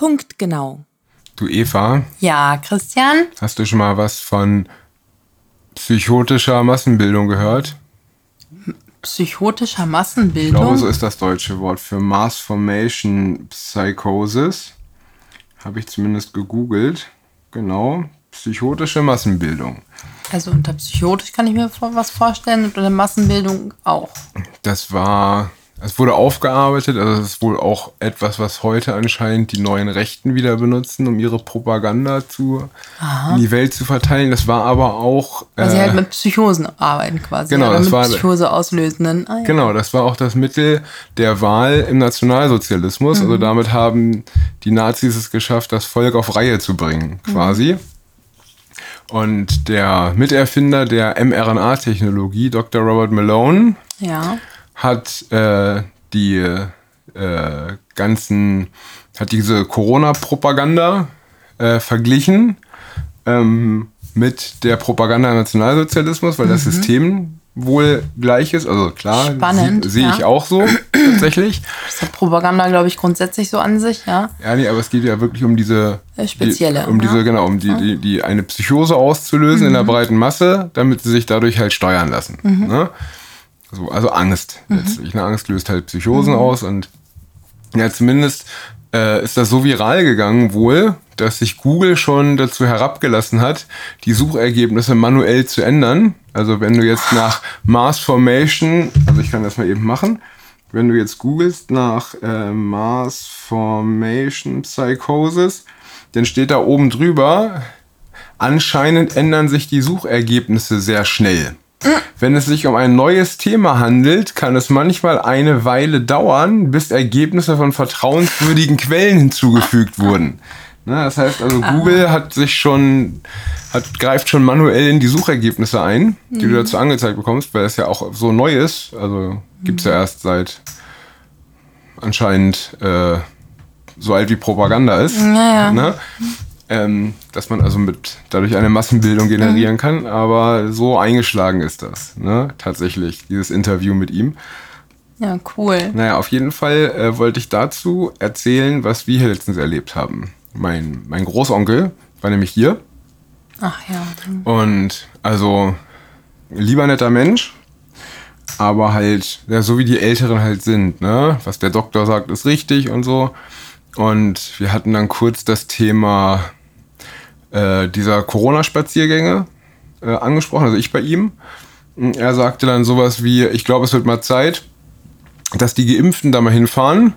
Punktgenau. Du Eva, Ja, Christian? hast du schon mal was von psychotischer Massenbildung gehört? Psychotischer Ich Massenbildung? glaube, so ist das deutsche Wort für Mass Formation Psychosis. Habe ich zumindest gegoogelt. Genau, psychotische Massenbildung. Also unter psychotisch kann ich mir was vorstellen und unter Massenbildung auch. Das war, es wurde aufgearbeitet, also es ist wohl auch etwas, was heute anscheinend die neuen Rechten wieder benutzen, um ihre Propaganda zu, in die Welt zu verteilen. Das war aber auch, Weil sie äh, halt mit Psychosen arbeiten quasi. genau, das mit war- Psychose auslösenden. Ah, ja. Genau, das war auch das Mittel der Wahl im Nationalsozialismus. Also damit haben die Nazis es geschafft, das Volk auf Reihe zu bringen, quasi. Und der Miterfinder der mRNA-Technologie, Dr. Robert Malone, ja. Hat äh, die äh, ganzen, hat diese Corona-Propaganda äh, verglichen ähm, mit der Propaganda Nationalsozialismus, weil das System wohl gleich ist. Also klar, Spannend, sie- sehe ich ja. auch so tatsächlich. Das hat Propaganda, glaube ich, grundsätzlich so an sich, ja. Ja, nee, aber es geht ja wirklich um diese Äh, spezielle, die, um ja. diese genau, um die, die, die eine Psychose auszulösen in der breiten Masse, damit sie sich dadurch halt steuern lassen. Ne? So, also Angst letztlich. Ne? Angst löst halt Psychosen aus und ja, zumindest äh, ist das so viral gegangen wohl, dass sich Google schon dazu herabgelassen hat, die Suchergebnisse manuell zu ändern. Also wenn du jetzt nach Mars Formation, also ich kann das mal eben machen, wenn du jetzt googelst nach äh, Mars Formation Psychosis, dann steht da oben drüber, anscheinend ändern sich die Suchergebnisse sehr schnell. Wenn es sich um ein neues Thema handelt, kann es manchmal eine Weile dauern, bis Ergebnisse von vertrauenswürdigen Quellen hinzugefügt wurden. Ne, das heißt also, Google hat sich schon, hat, greift schon manuell in die Suchergebnisse ein, die du dazu angezeigt bekommst, weil es ja auch so neu ist. Also gibt's ja erst seit anscheinend äh, so alt wie Propaganda ist. Ja, ja. Ne? Ähm, dass man also mit dadurch eine Massenbildung generieren kann, aber so eingeschlagen ist das, ne? Tatsächlich, dieses Interview mit ihm. Ja, cool. Naja, auf jeden Fall äh, wollte ich dazu erzählen, was wir hier letztens erlebt haben. Mein, mein Großonkel war nämlich hier Ach ja. und also lieber netter Mensch, aber halt, ja, so wie die Älteren halt sind, ne? Was der Doktor sagt, ist richtig und so. Und wir hatten dann kurz das Thema äh, dieser Corona-Spaziergänge äh, angesprochen, also ich bei ihm. Er sagte dann sowas wie, ich glaube, es wird mal Zeit, dass die Geimpften da mal hinfahren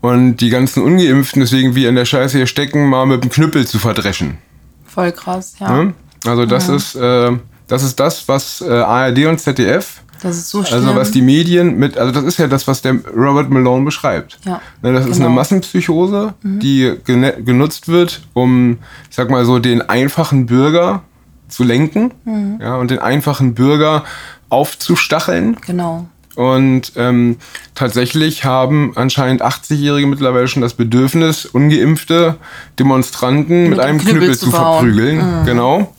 und die ganzen Ungeimpften, deswegen wir in der Scheiße hier stecken, mal mit dem Knüppel zu verdreschen. Voll krass, ja. Ne? Also das ist äh, das ist das, was äh, ARD und ZDF, Das ist so schlimm. also was die Medien mit, also das ist ja das, was der Robert Malone beschreibt. Ja, Ne, das ist genau. eine Massenpsychose, die gene- genutzt wird, um, ich sag mal so, den einfachen Bürger zu lenken, Mhm. ja, und den einfachen Bürger aufzustacheln. Genau. Und ähm, tatsächlich haben anscheinend 80-Jährige mittlerweile schon das Bedürfnis, ungeimpfte Demonstranten mit, einem Knüppel, zu, verhauen. verprügeln. Genau.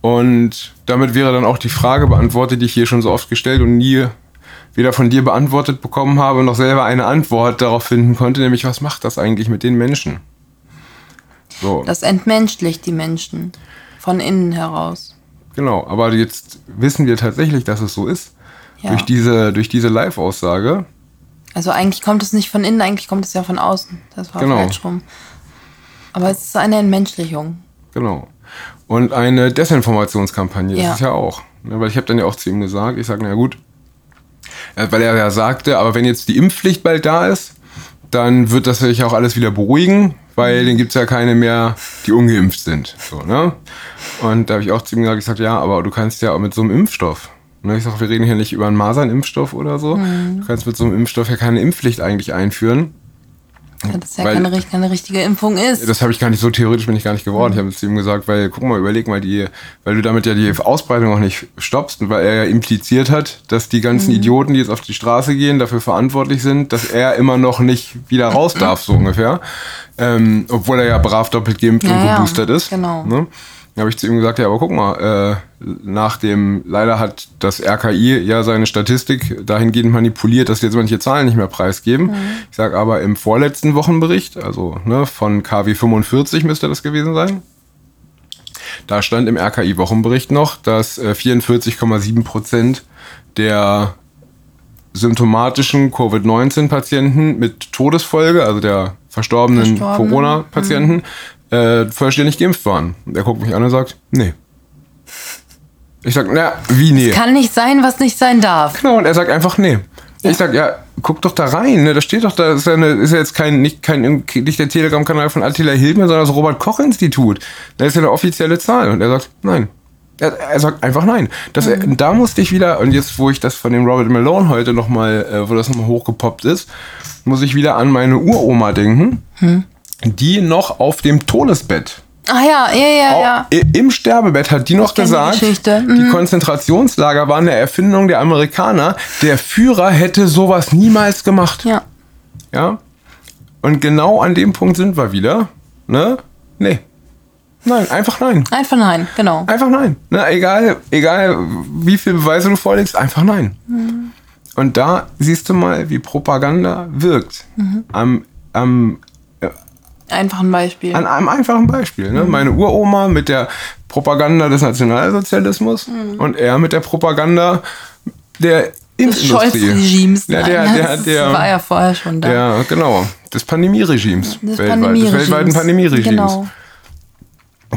Und damit wäre dann auch die Frage beantwortet, die ich hier schon so oft gestellt und nie weder von dir beantwortet bekommen habe, noch selber eine Antwort darauf finden konnte, nämlich was macht das eigentlich mit den Menschen? So, Das entmenschlicht die Menschen. Von innen heraus. genau. Aber jetzt wissen wir tatsächlich, dass es so ist. Ja. Durch diese, durch diese Live-Aussage. Also eigentlich kommt es nicht von innen, eigentlich kommt es ja von außen. Das war Genau. falsch rum. Aber es ist eine Entmenschlichung. Genau. Und eine Desinformationskampagne Ja. ist es ja auch. Ne, weil ich habe dann ja auch zu ihm gesagt, ich sage, na gut, weil er ja sagte, aber wenn jetzt die Impfpflicht bald da ist, dann wird das sich auch alles wieder beruhigen, weil dann gibt's ja keine mehr, die ungeimpft sind. So, ne? Und da habe ich auch zu ihm gesagt, ich sage, ja, aber du kannst ja auch mit so einem Impfstoff. Ne, ich sage, wir reden hier nicht über einen Masernimpfstoff oder so. Du kannst mit so einem Impfstoff ja keine Impfpflicht eigentlich einführen. Das ja Weil- keine, keine richtige Impfung ist. Das habe ich gar nicht so theoretisch bin ich gar nicht geworden. Ich habe zu ihm gesagt, weil guck mal, überleg mal die, weil du damit ja die Ausbreitung auch nicht stoppst und weil er ja impliziert hat, dass die ganzen Idioten, die jetzt auf die Straße gehen, dafür verantwortlich sind, dass er immer noch nicht wieder raus darf, so ungefähr. Ähm, obwohl er ja brav doppelt geimpft Ja, und ja, geboostert ist. genau. Ne? Da habe ich zu ihm gesagt, ja, aber guck mal, äh, nach dem, leider hat das RKI ja seine Statistik dahingehend manipuliert, dass jetzt manche Zahlen nicht mehr preisgeben. Mhm. Ich sage aber im vorletzten Wochenbericht, also ne, von KW 45 müsste das gewesen sein, da stand im RKI-Wochenbericht noch, dass äh, 44,7 Prozent der symptomatischen Covid-19-Patienten mit Todesfolge, also der verstorbenen Verstorben. Corona-Patienten, mhm äh, vollständig geimpft waren. Der guckt mich an und sagt, nee. Ich sag, na, wie nee? Es kann nicht sein, was nicht sein darf. Genau, und er sagt einfach nee. Ja. Ich sag, ja, guck doch da rein, ne? Da steht doch, da ist ja, eine, ist ja jetzt kein, nicht, kein, nicht der Telegram-Kanal von Attila Hildmann, sondern das Robert-Koch-Institut. Da ist ja eine offizielle Zahl. Und er sagt, nein. Er, er sagt einfach nein. Das, mhm. Da musste ich wieder, und jetzt, wo ich das von dem Robert Malone heute nochmal, äh, wo das nochmal hochgepoppt ist, muss ich wieder an meine Uroma denken. Mhm die noch auf dem Todesbett Ah ja, ja, ja, ja. Im Sterbebett hat die noch gesagt, die, mhm. die, Konzentrationslager waren eine Erfindung der Amerikaner. Der Führer hätte sowas niemals gemacht. Ja. Ja. Und genau an dem Punkt sind wir wieder. Ne? Nee. Nein, einfach nein. Einfach nein, genau. Einfach nein. Ne, egal, egal wie viel Beweise du vorlegst, einfach nein. Mhm. Und da siehst du mal, wie Propaganda wirkt. Mhm. Am, am Einfach ein Beispiel. An einem einfachen Beispiel. Ne? Mhm. Meine Uroma mit der Propaganda des Nationalsozialismus mhm. und er mit der Propaganda der Impfindustrie. Des Regimes. Ja, der, der, das der, war ja vorher schon da. Ja, genau. Des Pandemieregimes. Des, weltweit, Pandemie des weltweiten Pandemieregimes. Genau.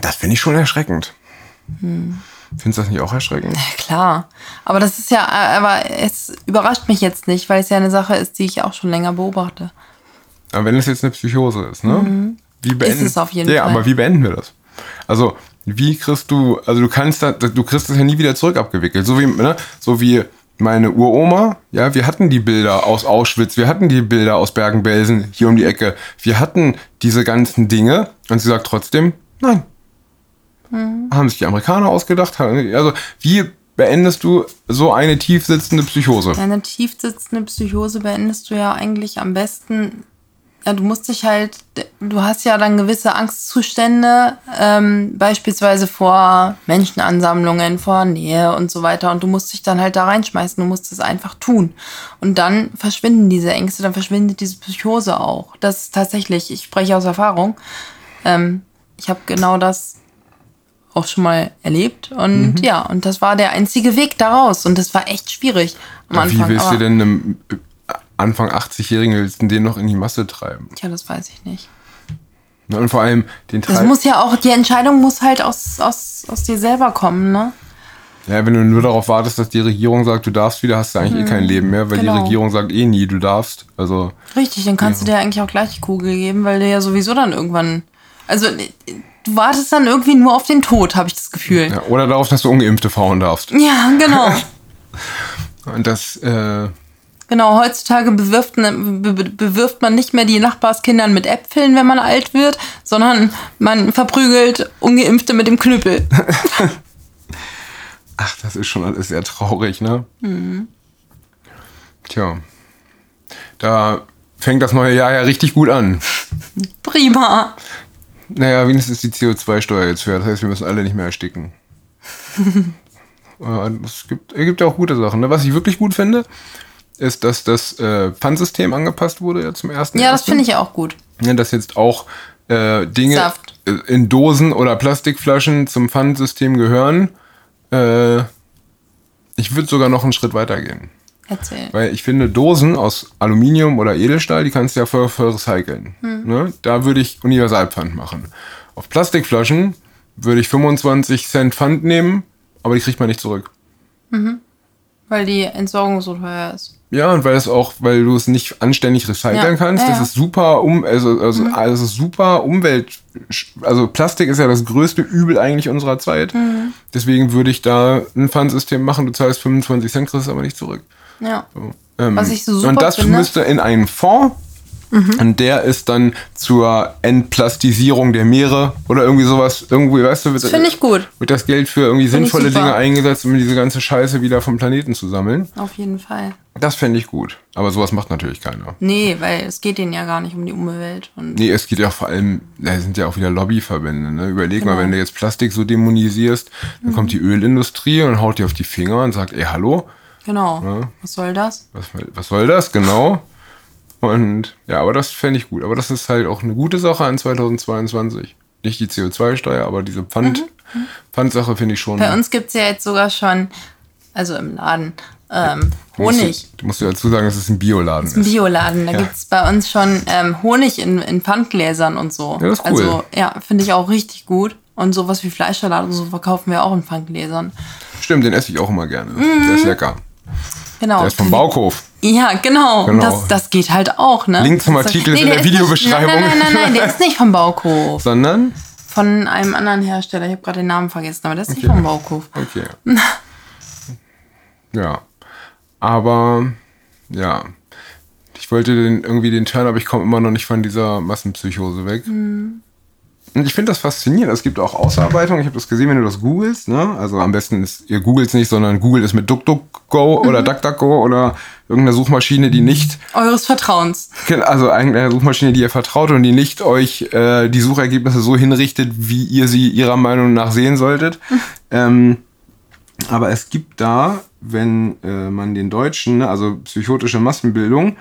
Das finde ich schon erschreckend. Hm. Findest du das nicht auch erschreckend? Ja, klar. Aber das ist ja, aber es überrascht mich jetzt nicht, weil es ja eine Sache ist, die ich auch schon länger beobachte. Aber wenn es jetzt eine Psychose ist, ne? Mhm. Wie beenden, ist es auf jeden ja, Fall. aber wie beenden wir das? Also, wie kriegst du, also du kannst da, du kriegst das ja nie wieder zurück abgewickelt. So wie, ne? So wie meine Uroma, ja, wir hatten die Bilder aus Auschwitz, wir hatten die Bilder aus Bergen-Belsen hier um die Ecke. Wir hatten diese ganzen Dinge und sie sagt trotzdem, nein. Mhm. Haben sich die Amerikaner ausgedacht? Also, wie beendest du so eine tiefsitzende Psychose? Eine tiefsitzende Psychose beendest du ja eigentlich am besten ja, du musst dich halt, du hast ja dann gewisse Angstzustände, ähm, beispielsweise vor Menschenansammlungen, vor Nähe und so weiter. Und du musst dich dann halt da reinschmeißen, du musst es einfach tun. Und dann verschwinden diese Ängste, dann verschwindet diese Psychose auch. Das ist tatsächlich, ich spreche aus Erfahrung. Ähm, ich habe genau das auch schon mal erlebt. Und mhm. ja, und das war der einzige Weg daraus. Und das war echt schwierig am Anfang. Wie willst du denn einem Anfang 80-Jährigen willst du den noch in die Masse treiben? Tja, das weiß ich nicht. Und vor allem den Das muss ja auch, die Entscheidung muss halt aus, aus, aus dir selber kommen, ne? Ja, wenn du nur darauf wartest, dass die Regierung sagt, du darfst wieder, hast du eigentlich hm, eh kein Leben mehr, weil genau. die Regierung sagt eh nie, du darfst. Also. Richtig, dann kannst ja. du dir eigentlich auch gleich die Kugel geben, weil du ja sowieso dann irgendwann. Also du wartest dann irgendwie nur auf den Tod, habe ich das Gefühl. Ja, oder darauf, dass du ungeimpfte fahren darfst. Ja, genau. Und das, äh, Genau, heutzutage bewirft, bewirft man nicht mehr die Nachbarskindern mit Äpfeln, wenn man alt wird, sondern man verprügelt Ungeimpfte mit dem Knüppel. Ach, das ist schon alles sehr traurig, ne? Mhm. Tja. Da fängt das neue Jahr ja richtig gut an. Prima. Naja, wenigstens ist die CO2-Steuer jetzt fair. Das heißt, wir müssen alle nicht mehr ersticken. es gibt, es gibt ja auch gute Sachen. Ne? Was ich wirklich gut finde, ist, dass das äh, Pfandsystem angepasst wurde ja zum ersten. Ja, das finde ich auch gut. Ja, dass jetzt auch äh, Dinge Saft. in Dosen oder Plastikflaschen zum Pfandsystem gehören. Äh, ich würde sogar noch einen Schritt weiter gehen. Erzähl. Weil ich finde, Dosen aus Aluminium oder Edelstahl, die kannst du ja voll, voll recyceln. Hm. Ne? Da würde ich Universalpfand machen. Auf Plastikflaschen würde ich 25 Cent Pfand nehmen, aber die kriegt man nicht zurück. Mhm. Weil die Entsorgung so teuer ist. Ja, und weil es auch, weil du es nicht anständig recyceln ja, kannst, ja, das ist super um, also, also, mhm. also super Umwelt, also Plastik ist ja das größte Übel eigentlich unserer Zeit. Mhm. Deswegen würde ich da ein Pfandsystem machen, du zahlst 25 Cent, kriegst es aber nicht zurück. Ja. So, ähm, Was ich so super Und das finde. müsste in einen Fonds Und der ist dann zur Entplastisierung der Meere oder irgendwie sowas. Irgendwie, weißt du, wird, Finde ich gut. wird das Geld für irgendwie Find sinnvolle. Dinge eingesetzt, um diese ganze Scheiße wieder vom Planeten zu sammeln. Auf jeden Fall. Das fände ich gut. Aber sowas macht natürlich keiner. Nee, weil es geht denen ja gar nicht um die Umwelt. Und Nee, es geht ja vor allem, da sind ja auch wieder Lobbyverbände. Ne? Überleg mal, Genau. wenn du jetzt Plastik so dämonisierst, dann kommt die Ölindustrie und haut dir auf die Finger und sagt, ey, hallo, genau. Ja. Was soll das? was, was soll das? Genau. Und ja, aber das fände ich gut. Aber das ist halt auch eine gute Sache an 2022. Nicht die CO2-Steuer, aber diese Pfand, Pfandsache finde ich schon. Bei uns gibt es ja jetzt sogar schon, also im Laden, ähm, Honig. Musst du, du musst dir dazu sagen, dass es ein Bioladen ist. Bioladen. Da Ja. gibt's bei uns schon ähm, Honig in, in Pfandgläsern und so. Ja, das ist cool. Also, ja, finde ich auch richtig gut. Und sowas wie Fleischsalat und so verkaufen wir auch in Pfandgläsern. Stimmt, den esse ich auch immer gerne. Der ist lecker. Genau. Der ist vom Bauhof. Ja, genau. Genau. Das, das geht halt auch, ne? Link zum Artikel ist in der der nicht- Videobeschreibung. Nein, nein, nein, nein, der ist nicht vom Bauhof. Sondern? Von einem anderen Hersteller. Ich habe gerade den Namen vergessen, aber der ist nicht Okay. vom Bauhof. Okay. ja. Aber, ja. Ich wollte den, irgendwie den Turn, aber ich komme immer noch nicht von dieser Massenpsychose weg. Und ich finde das faszinierend. Es gibt auch Ausarbeitungen. Ich habe das gesehen, wenn du das googelst. Ne? Also am besten ist, ihr googelt nicht, sondern googelt es mit DuckDuckGo oder DuckDuckGo oder irgendeiner Suchmaschine, die nicht Eures Vertrauens. also eine Suchmaschine, die ihr vertraut und die nicht euch äh, die Suchergebnisse so hinrichtet, wie ihr sie ihrer Meinung nach sehen solltet. ähm, aber es gibt da, wenn äh, man den Deutschen, ne, also psychotische Massenbildung,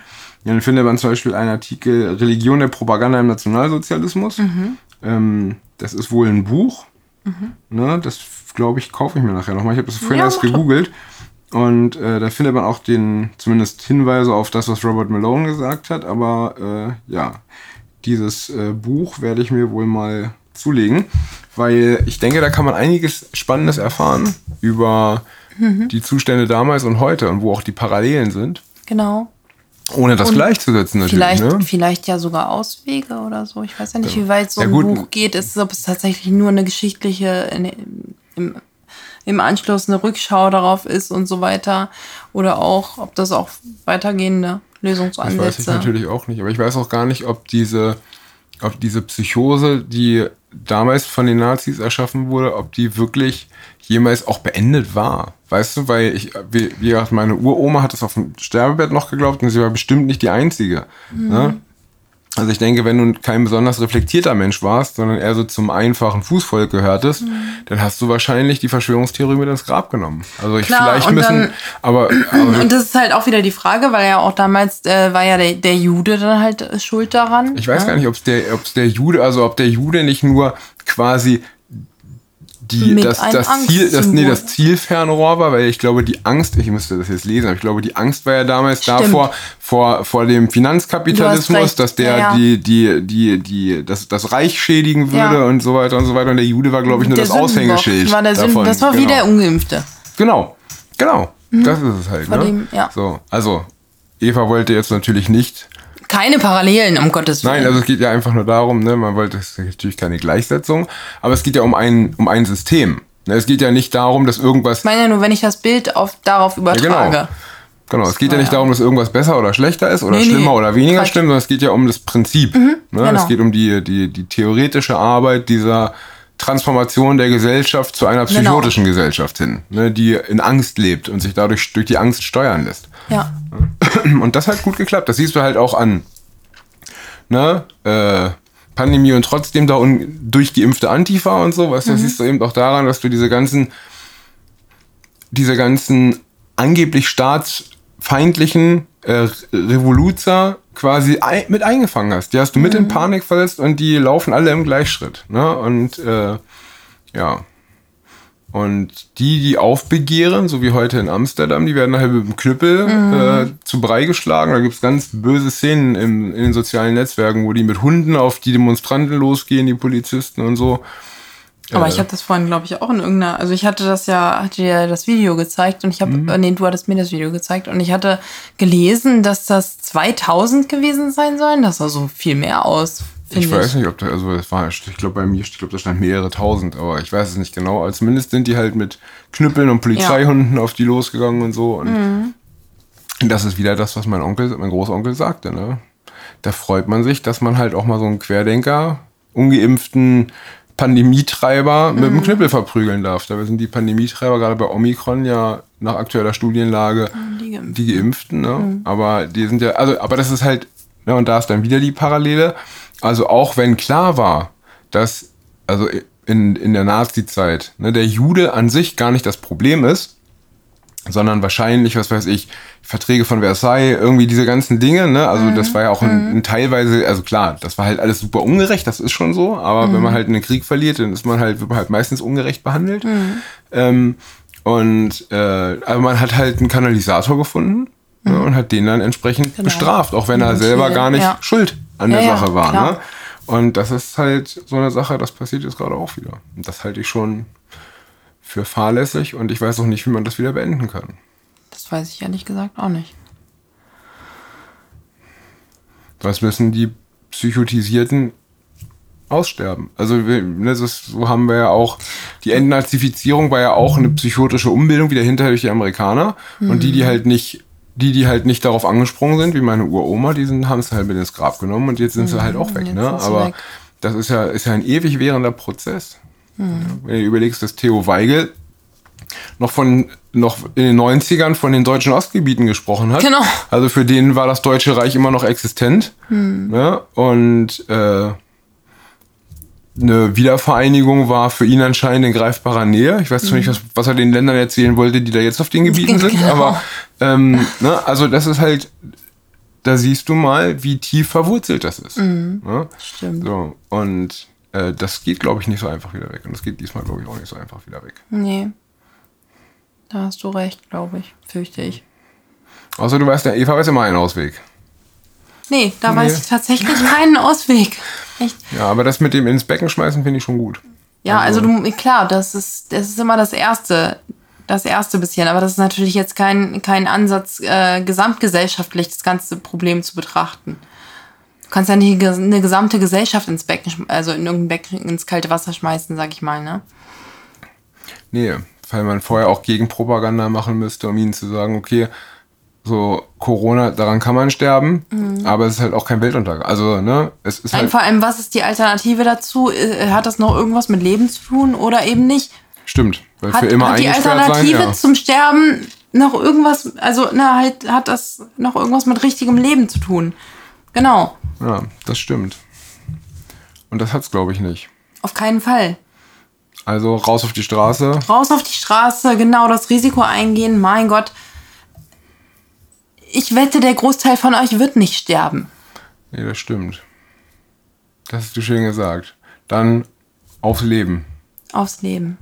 dann findet man zum Beispiel einen Artikel Religion der Propaganda im Nationalsozialismus. Ähm, das ist wohl ein Buch. Ne, das glaube ich, kaufe ich mir nachher nochmal. Ich habe das vorhin Ja, erst gegoogelt. Und äh, da findet man auch den, zumindest Hinweise auf das, was Robert Malone gesagt hat. Aber äh, ja, dieses äh, Buch werde ich mir wohl mal zulegen, weil ich denke, da kann man einiges Spannendes erfahren über Mhm. die Zustände damals und heute und wo auch die Parallelen sind. Genau. Ohne das gleichzusetzen natürlich. Vielleicht, ne? vielleicht ja sogar Auswege oder so. Ich weiß ja nicht, wie weit so Ja, ein gut. Buch geht. Es ist, ob es tatsächlich nur eine geschichtliche, eine, im, im Anschluss eine Rückschau darauf ist und so weiter. Oder auch, ob das auch weitergehende Das weiß ich Lösungsansätze. natürlich auch nicht. Aber ich weiß auch gar nicht, ob diese, ob diese Psychose, die damals von den Nazis erschaffen wurde, ob die wirklich jemals auch beendet war. Weißt du, weil ich, wie, gesagt, meine Uroma hat es auf dem Sterbebett noch geglaubt und sie war bestimmt nicht die Einzige. Ne? Also ich denke, wenn du kein besonders reflektierter Mensch warst, sondern eher so zum einfachen Fußvolk gehörtest, dann hast du wahrscheinlich die Verschwörungstheorie mit ins Grab genommen. Also ich Klar, vielleicht müssen, dann- aber, aber Und das ist halt auch wieder die Frage, weil ja auch damals äh, war ja der, der Jude dann halt äh, schuld daran. Ich weiß ne? gar nicht, ob es der, ob's der Jude, also ob der Jude nicht nur quasi die, Mit das, das Ziel, das, nee, das Zielfernrohr war, weil ich glaube, die Angst, ich müsste das jetzt lesen, aber ich glaube, die Angst war ja damals Stimmt. davor, vor, vor dem Finanzkapitalismus, dass der Ja, die, die, die, die, das, das Reich schädigen würde Ja. und so weiter und so weiter. Und der Jude war, glaube ich, nur Der das Sündenbock Aushängeschild. War davon. das war genau. wie der Ungeimpfte. Genau, genau. Das ist es halt. Vor Ne? dem- ja. So, also, Eva wollte jetzt natürlich nicht Keine Parallelen, um Gottes Willen. Nein, also es geht ja einfach nur darum, ne, man wollte, es ist natürlich keine Gleichsetzung, aber es geht ja um ein, um ein System. Ne, Es geht ja nicht darum, dass irgendwas. ich meine ja nur, wenn ich das Bild auf, darauf übertrage. genau. Genau, es geht ja nicht ja- darum, dass irgendwas besser oder schlechter ist oder Nee, schlimmer nee, oder weniger Quatsch. stimmt, sondern es geht ja um das Prinzip. ne? genau. Es geht um die, die, die theoretische Arbeit dieser Transformation der Gesellschaft zu einer Genau. psychotischen Gesellschaft hin, ne, die in Angst lebt und sich dadurch durch die Angst steuern lässt. Ja. Und das hat gut geklappt. Das siehst du halt auch an ne, äh, Pandemie und trotzdem da un durchgeimpfte Antifa und so. Weißt du, das siehst du eben auch daran, dass du diese ganzen, diese ganzen angeblich staatsfeindlichen äh, Revoluzer quasi ein mit eingefangen hast. Die hast du mit in Panik versetzt und die laufen alle im Gleichschritt. Ne? Und äh, ja. Und die, die aufbegehren, so wie heute in Amsterdam, die werden halt mit dem Knüppel äh, zu Brei geschlagen. Da gibt's ganz böse Szenen im, in den sozialen Netzwerken, wo die mit Hunden auf die Demonstranten losgehen, die Polizisten und so. Aber Äh. ich habe das vorhin, glaube ich, auch in irgendeiner. Also ich hatte das ja, hatte dir das Video gezeigt und ich habe, Mhm. nee, du hattest mir das Video gezeigt und ich hatte gelesen, dass das 2000 gewesen sein sollen. Das sah so viel mehr aus. Ich finde weiß nicht, ob da, also das war, ich glaube bei mir, ich glaube, da stand mehrere tausend, aber ich weiß es nicht genau. Also zumindest sind die halt mit Knüppeln und Polizeihunden auf die losgegangen und so. Und Mhm. das ist wieder das, was mein Onkel, mein Großonkel sagte, ne? da freut man sich, dass man halt auch mal so einen Querdenker, ungeimpften Pandemietreiber mit dem Knüppel verprügeln darf. Da sind die Pandemietreiber gerade bei Omikron ja nach aktueller Studienlage Die Geimpften. die Geimpften, ne? Aber die sind ja, also, aber das ist halt, ne, und da ist dann wieder die Parallele. Also auch wenn klar war, dass, also in, in der Nazi-Zeit, ne, der Jude an sich gar nicht das Problem ist, sondern wahrscheinlich, was weiß ich, Verträge von Versailles, irgendwie diese ganzen Dinge, ne? Also das war ja auch ein, ein teilweise, also klar, das war halt alles super ungerecht, das ist schon so, aber wenn man halt einen Krieg verliert, dann ist man halt, wird man halt meistens ungerecht behandelt. Ähm, und äh, aber man hat halt einen Kanalisator gefunden ne, und hat den dann entsprechend bestraft, auch wenn er selber gar nicht ja. schuld an Ja, der ja, Sache war. klar. Ne? Und das ist halt so eine Sache, das passiert jetzt gerade auch wieder. Und das halte ich schon für fahrlässig und ich weiß auch nicht, wie man das wieder beenden kann. Das weiß ich ehrlich gesagt auch nicht. Was müssen die Psychotisierten aussterben? Also ne, das ist, so haben wir ja auch, die Entnazifizierung war ja auch eine psychotische Umbildung, wieder hinterher durch die Amerikaner. Und die, die halt nicht, die, die halt nicht darauf angesprungen sind, wie meine Uroma, die sind, haben es halt mit ins Grab genommen und jetzt sind sie halt auch weg. jetzt Ne? Aber weg. das ist ja, ist ja ein ewig währender Prozess. Ja, wenn du überlegst, dass Theo Weigel noch von noch in den 90ern von den deutschen Ostgebieten gesprochen hat. Genau. Also für den war das Deutsche Reich immer noch existent. Ne? Und äh, eine Wiedervereinigung war für ihn anscheinend in greifbarer Nähe. Ich weiß zwar nicht, was, was er den Ländern erzählen wollte, die da jetzt auf den Gebieten sind, Genau. aber ähm, ne? also das ist halt, da siehst du mal, wie tief verwurzelt das ist. Ne? Stimmt. So, und äh, das geht, glaube ich, nicht so einfach wieder weg. Und das geht diesmal, glaube ich, auch nicht so einfach wieder weg. Nee. Da hast du recht, glaube ich. Fürchte ich. Außer du weißt, der Eva weiß immer einen Ausweg. Nee, da Nee. weiß ich tatsächlich keinen Ausweg. Echt. Ja, aber das mit dem ins Becken schmeißen finde ich schon gut. Ja, also, du, klar, das ist, das ist immer das Erste. Das erste bisschen, aber das ist natürlich jetzt kein, kein Ansatz, äh, gesamtgesellschaftlich das ganze Problem zu betrachten. Du kannst ja nicht eine gesamte Gesellschaft ins Becken, also in irgendein Becken ins kalte Wasser schmeißen, sag ich mal, ne? Nee, weil man vorher auch Gegenpropaganda machen müsste, um ihnen zu sagen, okay, so Corona, daran kann man sterben, aber es ist halt auch kein Weltuntergang. Also, ne, es ist Nein, halt, vor allem, was ist die Alternative dazu? Äh, Hat das noch irgendwas mit Leben zu tun oder eben nicht? stimmt, weil Hat, für immer hat die eingesperrt sein, Alternative ja. zum Sterben noch irgendwas, also na, halt, hat das noch irgendwas mit richtigem Leben zu tun? Genau, ja, das stimmt. Und das hat's, glaube ich, nicht. auf keinen Fall. Also raus auf die Straße. Raus auf die Straße, genau das Risiko eingehen, mein Gott. Ich wette, der Großteil von euch wird nicht sterben. Nee, das stimmt. Das hast du schön gesagt. Dann aufs Leben. Aufs Leben.